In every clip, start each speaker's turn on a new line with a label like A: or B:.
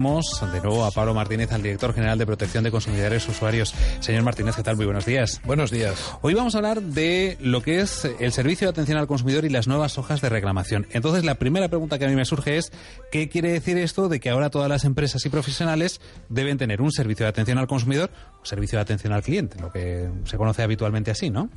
A: De nuevo a Pablo Martínez, al director general de Protección de Consumidores y Usuarios. Señor Martínez, ¿qué tal? Muy buenos días.
B: Buenos días.
A: Hoy vamos a hablar de lo que es el servicio de atención al consumidor y las nuevas hojas de reclamación. Entonces, la primera pregunta que a mí me surge es, ¿qué quiere decir esto de que ahora todas las empresas y profesionales deben tener un servicio de atención al consumidor, un servicio de atención al cliente, lo que se conoce habitualmente así, ¿no?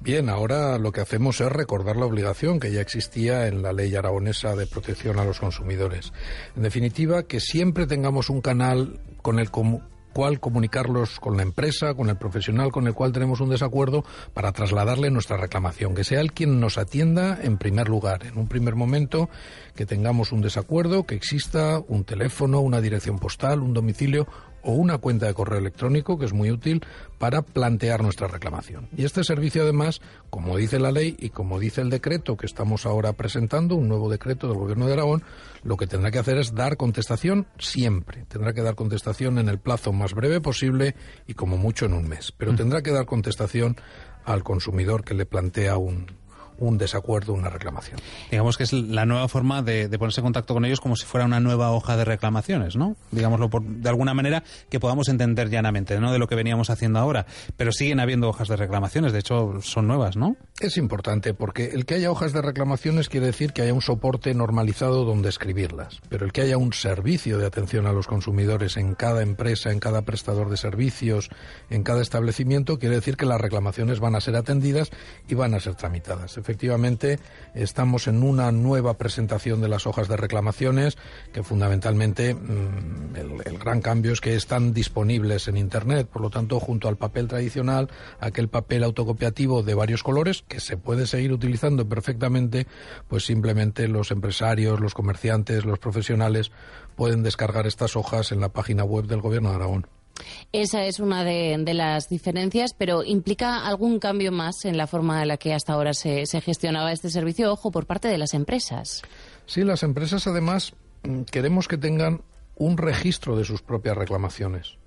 B: Bien, ahora lo que hacemos es recordar la obligación que ya existía en la ley aragonesa de protección a los consumidores. En definitiva, que siempre tengamos un canal con el cual comunicarlos con la empresa, con el profesional con el cual tenemos un desacuerdo para trasladarle nuestra reclamación, que sea el quien nos atienda en primer lugar, en un primer momento que tengamos un desacuerdo, que exista un teléfono, una dirección postal, un domicilio o una cuenta de correo electrónico, que es muy útil para plantear nuestra reclamación. Y este servicio, además, como dice la ley y como dice el decreto que estamos ahora presentando, un nuevo decreto del Gobierno de Aragón, lo que tendrá que hacer es dar contestación siempre. Tendrá que dar contestación en el plazo más breve posible y como mucho en un mes. Pero mm. tendrá que dar contestación al consumidor que le plantea un, un desacuerdo, una reclamación.
A: Digamos que es la nueva forma de, ponerse en contacto con ellos como si fuera una nueva hoja de reclamaciones, ¿no? Digámoslo por, de alguna manera que podamos entender llanamente, no de lo que veníamos haciendo ahora. Pero siguen habiendo hojas de reclamaciones, de hecho son nuevas, ¿no?
B: Es importante porque el que haya hojas de reclamaciones quiere decir que haya un soporte normalizado donde escribirlas. Pero el que haya un servicio de atención a los consumidores en cada empresa, en cada prestador de servicios, en cada establecimiento, quiere decir que las reclamaciones van a ser atendidas y van a ser tramitadas efectivamente estamos en una nueva presentación de las hojas de reclamaciones que fundamentalmente mm, el, gran cambio es que están disponibles en Internet, por lo tanto, junto al papel tradicional, aquel papel autocopiativo de varios colores que se puede seguir utilizando perfectamente, pues simplemente los empresarios, los comerciantes, los profesionales pueden descargar estas hojas en la página web del Gobierno de Aragón.
C: Esa es una de, las diferencias, pero ¿implica algún cambio más en la forma en la que hasta ahora se, gestionaba este servicio, ojo, por parte de las empresas?
B: Sí, las empresas además mm, queremos que tengan un registro de sus propias reclamaciones.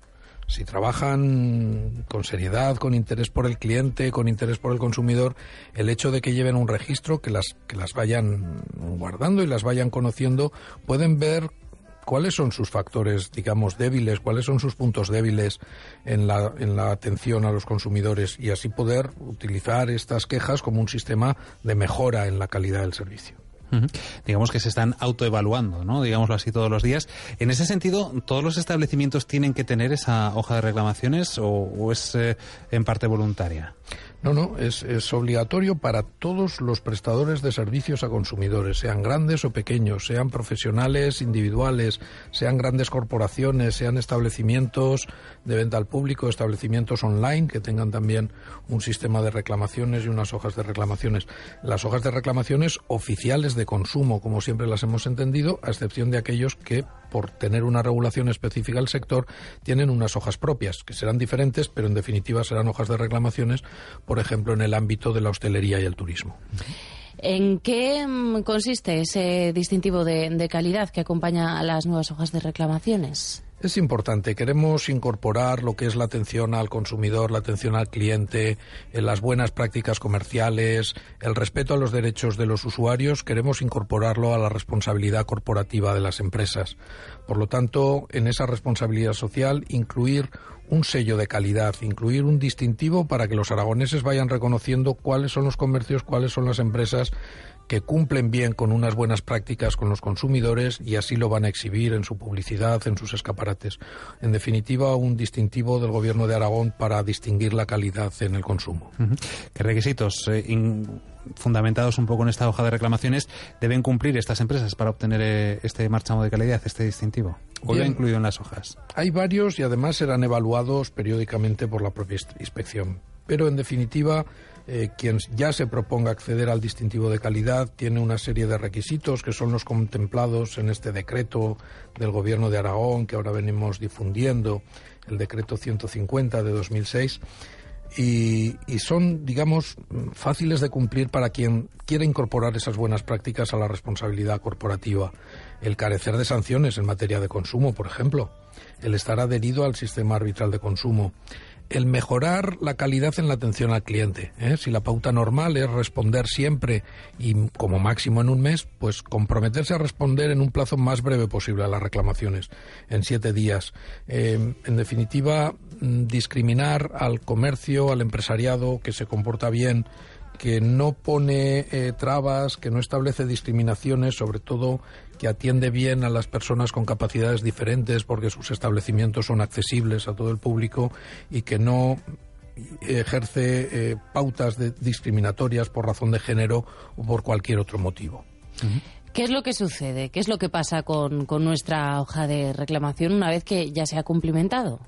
B: Si trabajan con seriedad, con interés por el cliente, con interés por el consumidor, el hecho de que lleven un registro, que las, que las vayan guardando y las vayan conociendo, pueden ver cuáles son sus factores, digamos, débiles, cuáles son sus puntos débiles en la, en la atención a los consumidores y así poder utilizar estas quejas como un sistema de mejora en la calidad del servicio.
A: Digamos que se están autoevaluando, ¿no? Digámoslo así todos los días. En ese sentido, ¿todos los establecimientos tienen que tener esa hoja de reclamaciones o, es eh, en parte voluntaria?
B: No, no, es, es, obligatorio para todos los prestadores de servicios a consumidores, sean grandes o pequeños, sean profesionales, individuales, sean grandes corporaciones, sean establecimientos de venta al público, establecimientos online que tengan también un sistema de reclamaciones y unas hojas de reclamaciones. Las hojas de reclamaciones oficiales de consumo, como siempre las hemos entendido, a excepción de aquellos que, por tener una regulación específica del sector, tienen unas hojas propias, que serán diferentes, pero en definitiva serán hojas de reclamaciones por ejemplo, en el ámbito de la hostelería y el turismo.
C: ¿En qué mm, consiste ese distintivo de, calidad que acompaña a las nuevas hojas de reclamaciones?
B: Es importante. Queremos incorporar lo que es la atención al consumidor, la atención al cliente, en las buenas prácticas comerciales, el respeto a los derechos de los usuarios. Queremos incorporarlo a la responsabilidad corporativa de las empresas. Por lo tanto, en esa responsabilidad social, incluir un sello de calidad, incluir un distintivo para que los aragoneses vayan reconociendo cuáles son los comercios, cuáles son las empresas que cumplen bien con unas buenas prácticas con los consumidores y así lo van a exhibir en su publicidad, en sus escaparates. En definitiva, un distintivo del Gobierno de Aragón para distinguir la calidad en el consumo.
A: ¿Qué requisitos eh, fundamentados un poco en esta hoja de reclamaciones deben cumplir estas empresas para obtener eh, este marchamo de calidad, este distintivo? ¿O ya incluido en las hojas?
B: Hay varios y además serán evaluados periódicamente por la propia inspección. Pero en definitiva, eh, quien ya se proponga acceder al distintivo de calidad tiene una serie de requisitos que son los contemplados en este decreto del Gobierno de Aragón que ahora venimos difundiendo, el decreto 150 de 2006 y, son, digamos, fáciles de cumplir para quien quiere incorporar esas buenas prácticas a la responsabilidad corporativa. El carecer de sanciones en materia de consumo, por ejemplo, el estar adherido al sistema arbitral de consumo, el mejorar la calidad en la atención al cliente. ¿eh? Si la pauta normal es responder siempre y como máximo en un mes, pues comprometerse a responder en un plazo más breve posible a las reclamaciones, en siete días. Eh, en definitiva, mm, discriminar al comercio, al empresariado que se comporta bien que no pone eh, trabas, que no establece discriminaciones, sobre todo que atiende bien a las personas con capacidades diferentes porque sus establecimientos son accesibles a todo el público y que no ejerce eh, pautas discriminatorias por razón de género o por cualquier otro motivo.
C: ¿Qué es lo que sucede? ¿Qué es lo que pasa con, con nuestra hoja de reclamación una vez que ya se ha cumplimentado?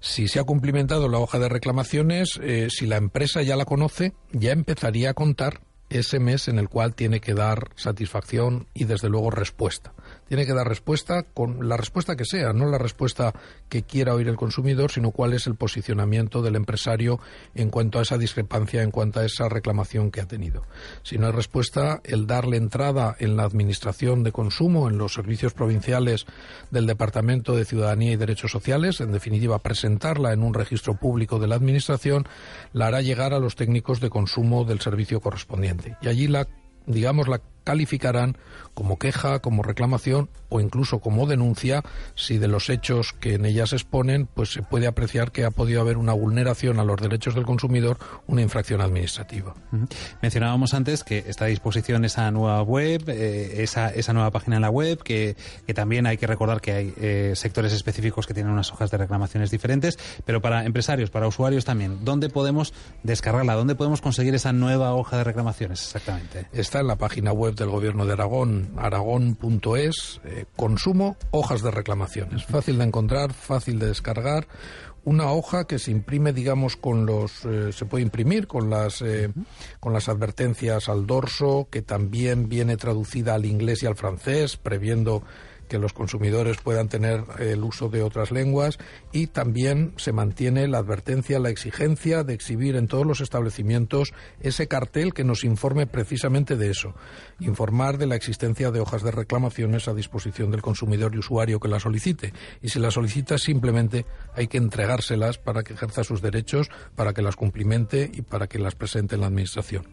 B: Si se ha cumplimentado la hoja de reclamaciones, eh, si la empresa ya la conoce, ya empezaría a contar ese mes en el cual tiene que dar satisfacción y desde luego respuesta tiene que dar respuesta con la respuesta que sea, no la respuesta que quiera oír el consumidor, sino cuál es el posicionamiento del empresario en cuanto a esa discrepancia, en cuanto a esa reclamación que ha tenido. Si no hay respuesta, el darle entrada en la Administración de Consumo, en los servicios provinciales del Departamento de Ciudadanía y Derechos Sociales, en definitiva, presentarla en un registro público de la Administración, la hará llegar a los técnicos de consumo del servicio correspondiente. Y allí la digamos, la calificarán como queja, como reclamación o incluso como denuncia si de los hechos que en ellas exponen pues se puede apreciar que ha podido haber una vulneración a los derechos del consumidor, una infracción administrativa.
A: Mencionábamos antes que está a disposición esa nueva web, eh, esa, esa nueva página en la web, que, que también hay que recordar que hay eh, sectores específicos que tienen unas hojas de reclamaciones diferentes, pero para empresarios, para usuarios también, ¿dónde podemos descargarla? ¿Dónde podemos conseguir esa nueva hoja de reclamaciones exactamente?
B: Está en la página web del Gobierno de Aragón, aragón.es, eh, consumo, hojas de reclamaciones. Fácil de encontrar, fácil de descargar. Una hoja que se imprime, digamos, con los. Eh, se puede imprimir con las, eh, con las advertencias al dorso, que también viene traducida al inglés y al francés, previendo que los consumidores puedan tener el uso de otras lenguas y también se mantiene la advertencia, la exigencia de exhibir en todos los establecimientos ese cartel que nos informe precisamente de eso, informar de la existencia de hojas de reclamaciones a disposición del consumidor y usuario que la solicite. Y si la solicita simplemente hay que entregárselas para que ejerza sus derechos, para que las cumplimente y para que las presente en la administración.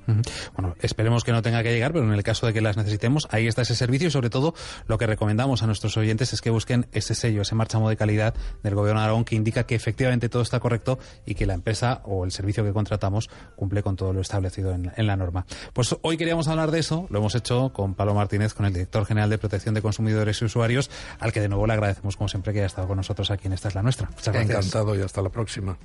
A: Bueno, esperemos que no tenga que llegar, pero en el caso de que las necesitemos, ahí está ese servicio y sobre todo lo que recomendamos a nuestros oyentes es que busquen ese sello, ese marchamo de calidad del Gobierno de Aragón que indica que efectivamente todo está correcto y que la empresa o el servicio que contratamos cumple con todo lo establecido en, la norma. Pues hoy queríamos hablar de eso, lo hemos hecho con Pablo Martínez, con el director general de Protección de Consumidores y Usuarios, al que de nuevo le agradecemos como siempre que haya estado con nosotros aquí en Esta es la nuestra.
B: Muchas gracias. Encantado y hasta la próxima.